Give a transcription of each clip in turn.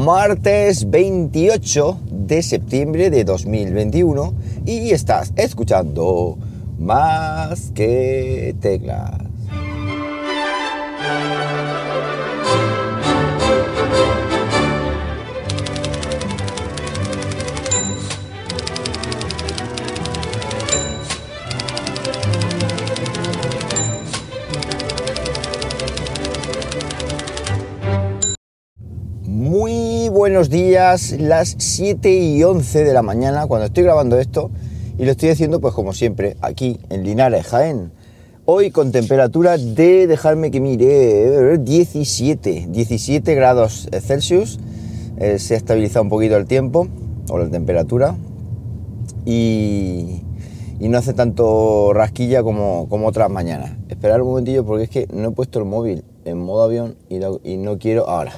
martes 28 de septiembre de 2021 y estás escuchando más que teclas. Muy buenos días, las 7 y 11 de la mañana cuando estoy grabando esto y lo estoy haciendo pues como siempre aquí en Linares, Jaén. Hoy con temperatura de, dejarme que mire, 17, 17 grados Celsius. Eh, se ha estabilizado un poquito el tiempo o la temperatura y, no hace tanto rasquilla como, como otras mañanas. Esperar un momentillo porque es que no he puesto el móvil en modo avión y y no quiero ahora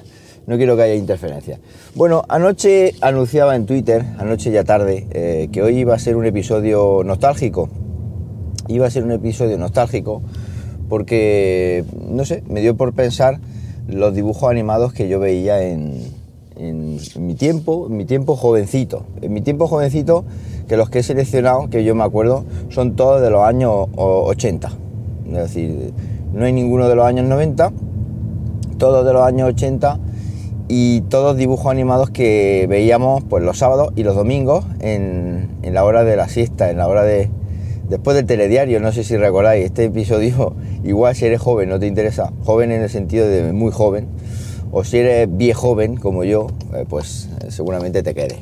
no quiero que haya interferencia. Bueno, anoche anunciaba en Twitter, anoche ya tarde, eh, que hoy iba a ser un episodio nostálgico. Iba a ser un episodio nostálgico porque, no sé, me dio por pensar los dibujos animados que yo veía en, en, mi tiempo, en mi tiempo jovencito. En mi tiempo jovencito, que los que he seleccionado, que yo me acuerdo, son todos de los años 80. Es decir, no hay ninguno de los años 90, todos de los años 80 y todos dibujos animados que veíamos pues los sábados y los domingos en, en, la hora de la siesta, en la hora de después del telediario, no sé si recordáis, este episodio igual si eres joven no te interesa, joven en el sentido de muy joven, o si eres viejo joven como yo, eh, pues seguramente te quede.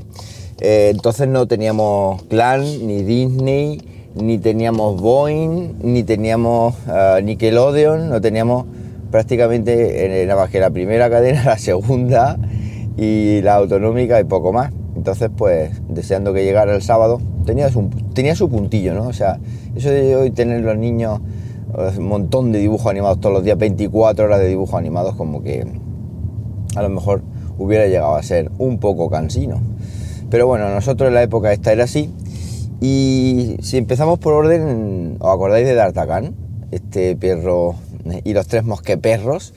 Eh, entonces no teníamos Clan, ni Disney, ni teníamos Boeing, ni teníamos uh, Nickelodeon, no teníamos prácticamente que la primera cadena, la segunda y la autonómica y poco más. Entonces, pues, deseando que llegara el sábado, tenía su, tenía su puntillo, ¿no? O sea, eso de hoy tener los niños un montón de dibujos animados todos los días, 24 horas de dibujos animados, como que a lo mejor hubiera llegado a ser un poco cansino. Pero bueno, nosotros en la época esta era así. Y si empezamos por orden, ¿os acordáis de D'Artagnan? Este perro y los tres mosqueperros,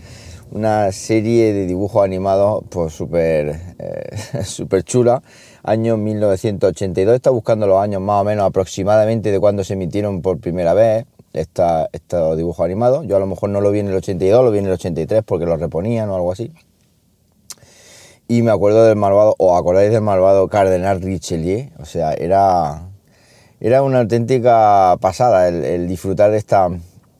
una serie de dibujos animados pues súper eh, super chula, año 1982, está buscando los años más o menos aproximadamente de cuando se emitieron por primera vez esta, estos dibujos animados, yo a lo mejor no lo vi en el 82, lo vi en el 83 porque lo reponían o algo así. Y me acuerdo del malvado, o acordáis del malvado Cardenal Richelieu, o sea, era, era una auténtica pasada el, el disfrutar de esta,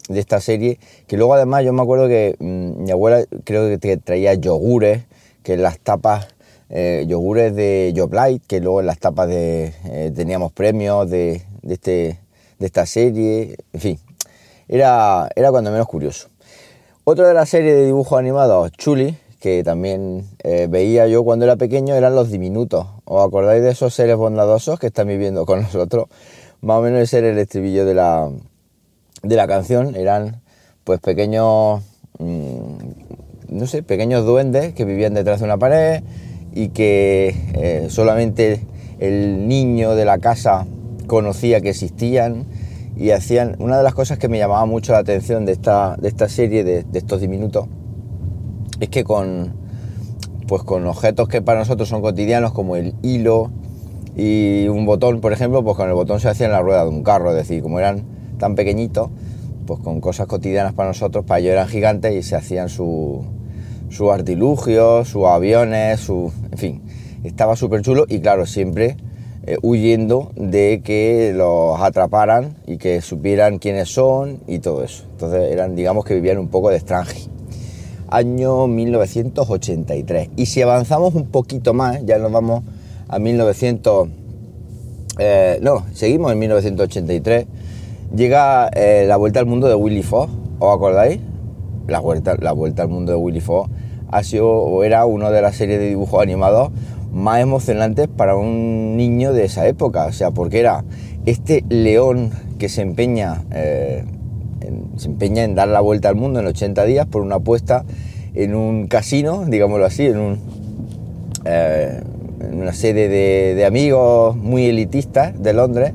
de esta serie, que luego además yo me acuerdo que mmm, mi abuela creo que traía yogures, que en las tapas, eh, yogures de Joblight, que luego en las tapas de, eh, teníamos premios de, de, este, de esta serie, en fin, era, era cuando menos curioso. Otra de las series de dibujos animados, Chuli, que también eh, veía yo cuando era pequeño, eran los diminutos. ¿Os acordáis de esos seres bondadosos que están viviendo con nosotros? Más o menos ese era el estribillo de la, de la canción eran pues pequeños, mmm, no sé, pequeños duendes que vivían detrás de una pared y que eh, solamente el niño de la casa conocía que existían y hacían una de las cosas que me llamaba mucho la atención de esta, de esta serie de, de estos diminutos es que con pues con objetos que para nosotros son cotidianos como el hilo y un botón por ejemplo pues con el botón se hacía en la rueda de un carro es decir como eran tan pequeñitos, pues con cosas cotidianas para nosotros, para ellos eran gigantes y se hacían sus su artilugios, sus aviones, su, en fin, estaba súper chulo y claro, siempre eh, huyendo de que los atraparan y que supieran quiénes son y todo eso. Entonces eran, digamos que vivían un poco de extranjero. Año 1983. Y si avanzamos un poquito más, ya nos vamos a 1900... Eh, no, seguimos en 1983 llega eh, la vuelta al mundo de Willy Fogg, ¿os acordáis? La vuelta, la vuelta al mundo de Willy Fogg ha sido o era una de las series de dibujos animados más emocionantes para un niño de esa época, o sea, porque era este león que se empeña, eh, en, se empeña en dar la vuelta al mundo en 80 días por una apuesta en un casino, digámoslo así, en, un, eh, en una serie de amigos muy elitistas de Londres,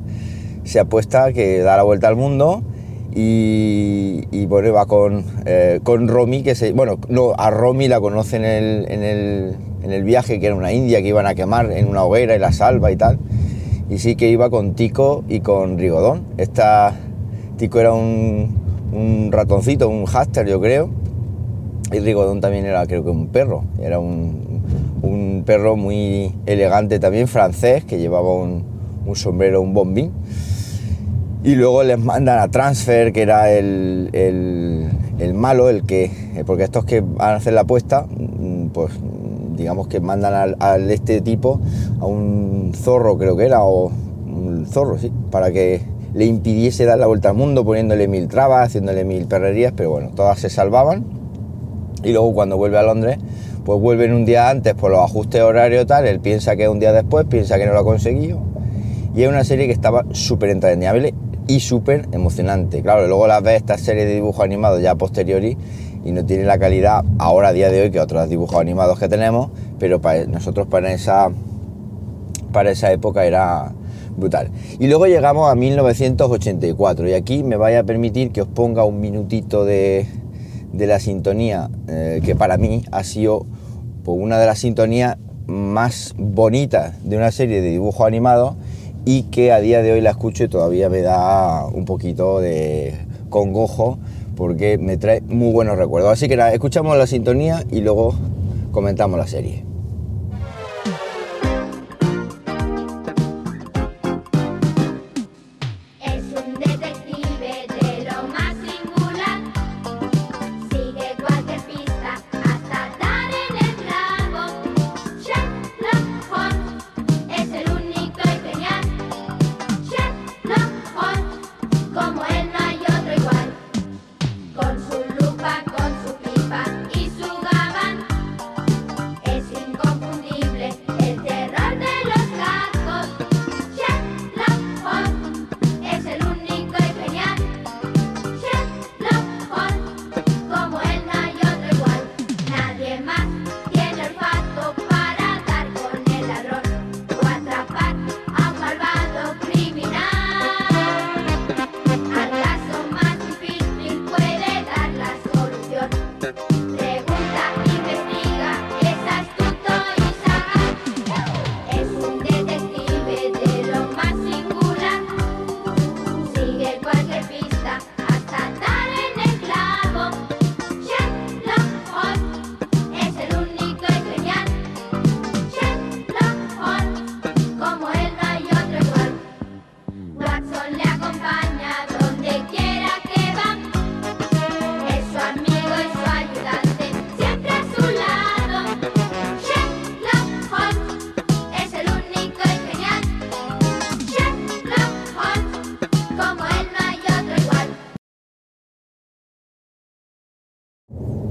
se apuesta que da la vuelta al mundo Y, bueno, va con, eh, con Romy, que se. Bueno, no, a Romy la conoce en el, en, el, en el viaje, que era una india que iban a quemar en una hoguera y la salva y tal. Y sí que iba con Tico y con Rigodón. Esta, Tico era un, un ratoncito, un háster, yo creo. Y Rigodón también era, creo que un perro. Era un, un perro muy elegante también, francés, que llevaba un, un sombrero, un bombín y luego les mandan a Transfer, que era el, el, malo, el que, porque estos que van a hacer la apuesta, mm, pues digamos que mandan al, este tipo, a un zorro creo que era, o un zorro, sí, para que le impidiese dar la vuelta al mundo poniéndole mil trabas, haciéndole mil perrerías, pero bueno, todas se salvaban. Y luego cuando vuelve a Londres, pues vuelven un día antes por los ajustes horarios tal, él piensa que es un día después, piensa que no lo ha conseguido. Y es una serie que estaba súper entrañable y súper emocionante. Claro, luego las ves esta serie de dibujos animados ya posteriori y no tiene la calidad ahora a día de hoy que otros dibujos animados que tenemos, pero para nosotros para esa, para esa época era brutal. Y luego llegamos a 1984 y aquí me vaya a permitir que os ponga un minutito de, de la sintonía eh, que para mí ha sido pues, una de las sintonías más bonitas de una serie de dibujos animados y que a día de hoy la escucho y todavía me da un poquito de congojo porque me trae muy buenos recuerdos. Así que nada, escuchamos la sintonía y luego comentamos la serie.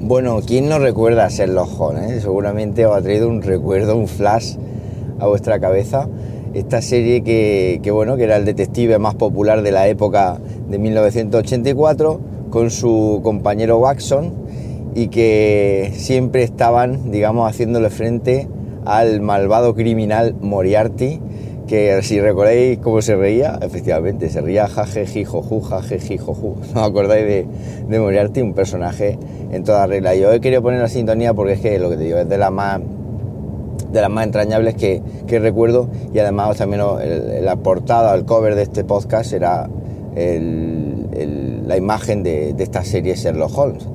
Bueno, ¿quién no recuerda a Sherlock Holmes? Seguramente os ha traído un recuerdo, un flash a vuestra cabeza. Esta serie que, bueno, que era el detective más popular de la época de 1984, con su compañero Watson, y que siempre estaban, digamos, haciéndole frente al malvado criminal Moriarty, que si recordáis cómo se reía, efectivamente, se reía jaje, jijoju, jaje, jijoju. ¿No acordáis de, de Moriarty? Un personaje en toda regla. Yo he querido poner la sintonía porque es que lo que te digo es de las más de las más entrañables que, que recuerdo y además también la portada, el cover de este podcast era la imagen de, de esta serie Sherlock Holmes.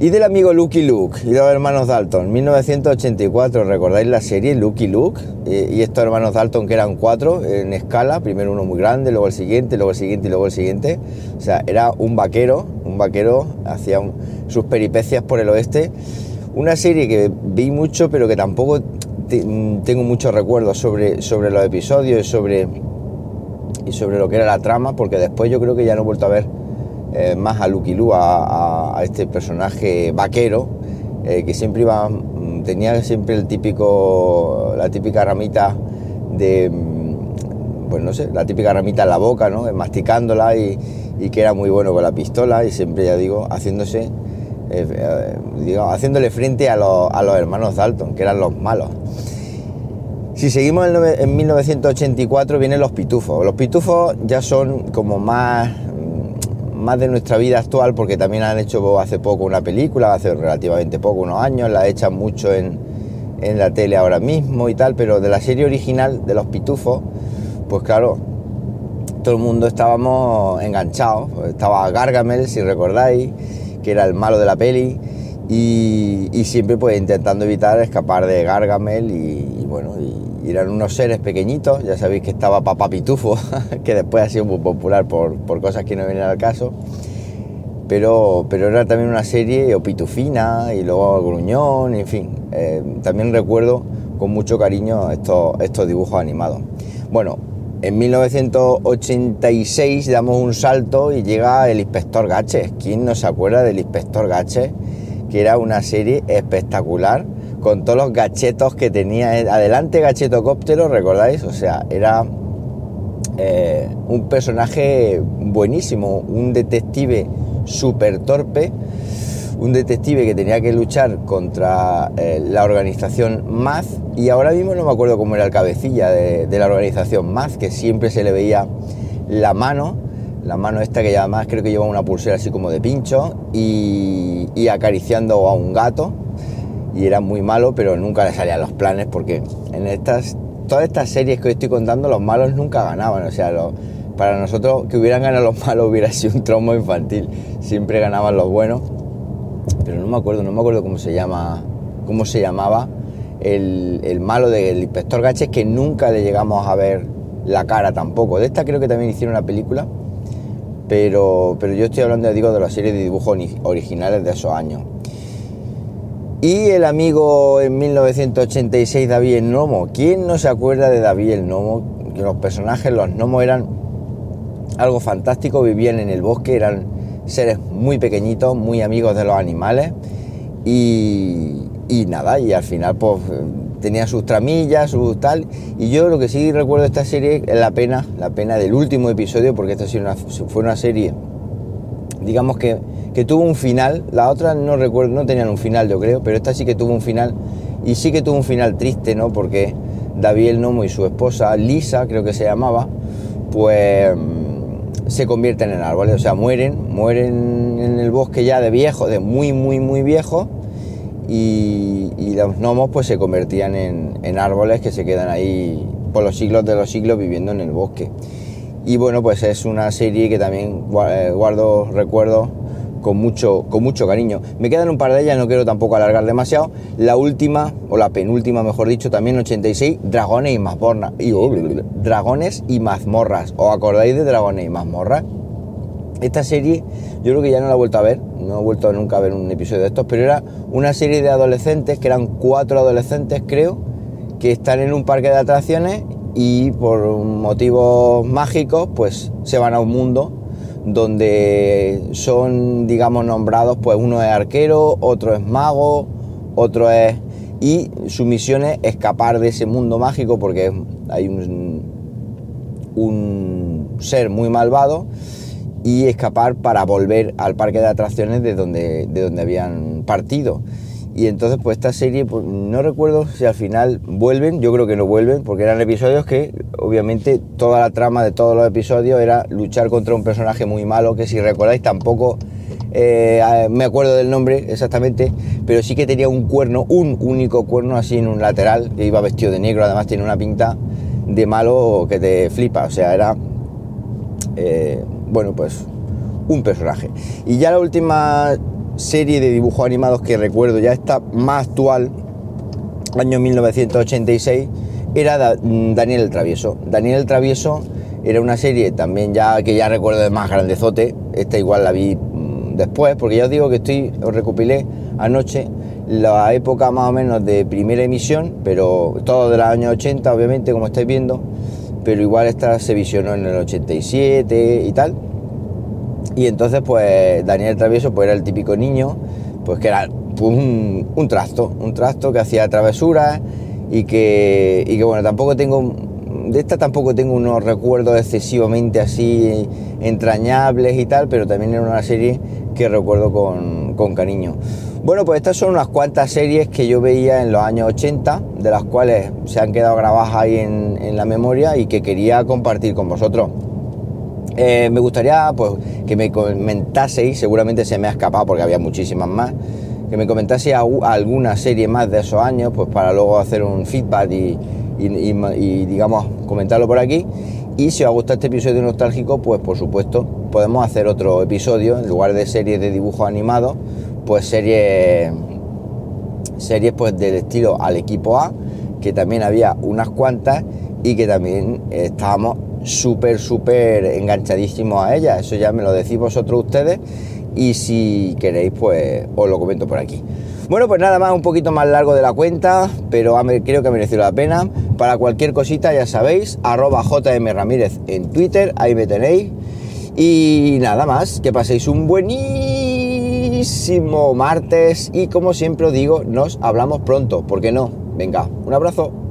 Y del amigo Lucky Luke y de los hermanos Dalton, 1984, ¿recordáis la serie Lucky Luke? Y, estos hermanos Dalton que eran cuatro en escala, primero uno muy grande, luego el siguiente, luego el siguiente y luego el siguiente. O sea, era un vaquero, un vaquero, hacía sus peripecias por el oeste. Una serie que vi mucho, pero que tampoco tengo muchos recuerdos sobre, sobre los episodios y sobre, y sobre lo que era la trama, porque después yo creo que ya no he vuelto a ver eh, más a Lucky Lu, a, este personaje vaquero, eh, que siempre iba, mm, tenía siempre el típico, la típica ramita de, mm, pues no sé, la típica ramita en la boca, ¿no? masticándola y, que era muy bueno con la pistola y siempre, ya digo, haciéndose, eh, haciéndole frente a los, a los hermanos Dalton, que eran los malos. Si seguimos en 1984 vienen los pitufos. Los pitufos ya son como más más de nuestra vida actual, porque también han hecho hace poco una película, hace relativamente poco, unos años, la echan mucho en, en la tele ahora mismo y tal, pero de la serie original de los pitufos, pues claro, todo el mundo estábamos enganchados. Estaba Gargamel, si recordáis, que era el malo de la peli, y, siempre pues intentando evitar escapar de Gargamel y, bueno, eran unos seres pequeñitos, ya sabéis que estaba Papá Pitufo, que después ha sido muy popular por, cosas que no vienen al caso, pero, pero era también una serie, o Pitufina, y luego Gruñón, en fin, eh, también recuerdo con mucho cariño estos, estos dibujos animados. Bueno, en 1986 damos un salto y llega el Inspector Gaches. ¿Quién no se acuerda del Inspector Gaches? Que era una serie espectacular con todos los gachetos que tenía. Adelante gachetocóptero, ¿recordáis? O sea, era eh, un personaje buenísimo, un detective súper torpe un detective que tenía que luchar contra eh, la organización MAZ y ahora mismo no me acuerdo cómo era el cabecilla de, la organización MAZ, que siempre se le veía la mano, la mano esta que además creo que lleva una pulsera así como de pincho y acariciando a un gato y era muy malo, pero nunca le salían los planes porque en estas todas estas series que hoy estoy contando los malos nunca ganaban, o sea, para nosotros que hubieran ganado los malos hubiera sido un tromo infantil, siempre ganaban los buenos pero no me acuerdo, no me acuerdo cómo se llama, cómo se llamaba el, malo del inspector Gaches, que nunca le llegamos a ver la cara tampoco. De esta creo que también hicieron una película, pero, pero yo estoy hablando, digo, de la serie de dibujos originales de esos años. Y el amigo en 1986, David el Nomo. ¿Quién no se acuerda de David el Nomo? Que los personajes, los gnomos eran algo fantástico, vivían en el bosque, eran seres muy pequeñitos, muy amigos de los animales y, nada, y al final pues tenía sus tramillas, sus tal, y yo lo que sí recuerdo de esta serie es la pena, la pena del último episodio, porque esta fue una serie, digamos que, que tuvo un final, la otra no recuerdo, no tenían un final yo creo, pero esta sí que tuvo un final, y sí que tuvo un final triste, ¿no? Porque David el Nomo y su esposa, Lisa creo que se llamaba, pues se convierten en árboles, o sea, mueren, mueren en el bosque ya de viejo, de muy, muy, muy viejo, y, los gnomos pues se convertían en, árboles que se quedan ahí por los siglos de los siglos viviendo en el bosque. Y bueno, pues es una serie que también eh, guardo recuerdos con mucho, con mucho cariño. Me quedan un par de ellas, no quiero tampoco alargar demasiado. La última, o la penúltima mejor dicho, también 86, Dragones y Mazmorras. Oh, dragones y Mazmorras. ¿Os acordáis de Dragones y Mazmorras? Esta serie yo creo que ya no la he vuelto a ver, no he vuelto nunca a ver un episodio de estos, pero era una serie de adolescentes, que eran cuatro adolescentes creo, que están en un parque de atracciones y por motivos mágicos pues se van a un mundo donde son, digamos, nombrados, pues uno es arquero, otro es mago, otro es... Y su misión es escapar de ese mundo mágico porque hay un, un ser muy malvado y escapar para volver al parque de atracciones de donde, de donde habían partido. Y entonces, pues esta serie, pues, no recuerdo si al final vuelven, yo creo que no vuelven, porque eran episodios que, obviamente, toda la trama de todos los episodios era luchar contra un personaje muy malo, que si recordáis tampoco eh, me acuerdo del nombre exactamente, pero sí que tenía un cuerno, un único cuerno así en un lateral, que iba vestido de negro, además tiene una pinta de malo que te flipa, o sea, era, eh, bueno, pues un personaje. Y ya la última serie de dibujos animados que recuerdo, ya está más actual, año 1986, era Daniel el Travieso. Daniel el Travieso era una serie también ya que ya recuerdo de más grandezote, esta igual la vi mm, después, porque ya os digo que estoy, os recopilé anoche la época más o menos de primera emisión, pero todo de los años 80, obviamente, como estáis viendo, pero igual esta se visionó en el 87 y tal. Y entonces, pues Daniel Travieso pues, era el típico niño, pues que era un, un trasto, un trasto que hacía travesuras y que, y que, bueno, tampoco tengo, de esta tampoco tengo unos recuerdos excesivamente así entrañables y tal, pero también era una serie que recuerdo con, con cariño. Bueno, pues estas son unas cuantas series que yo veía en los años 80, de las cuales se han quedado grabadas ahí en, en la memoria y que quería compartir con vosotros. Eh, me gustaría pues, que me comentaseis, seguramente se me ha escapado porque había muchísimas más, que me comentaseis alguna serie más de esos años, pues para luego hacer un feedback y, digamos comentarlo por aquí. Y si os ha gustado este episodio nostálgico, pues por supuesto podemos hacer otro episodio en lugar de series de dibujos animados, pues series series pues del estilo al equipo A, que también había unas cuantas y que también estábamos súper, súper enganchadísimos a ella. Eso ya me lo decís vosotros ustedes y si queréis pues os lo comento por aquí. Bueno, pues nada más, un poquito más largo de la cuenta, pero creo que ha merecido la pena. Para cualquier cosita, ya sabéis, arroba JM Ramírez en Twitter, ahí me tenéis. Y nada más, que paséis un buenísimo martes y como siempre os digo, nos hablamos pronto, ¿por qué no? Venga, un abrazo.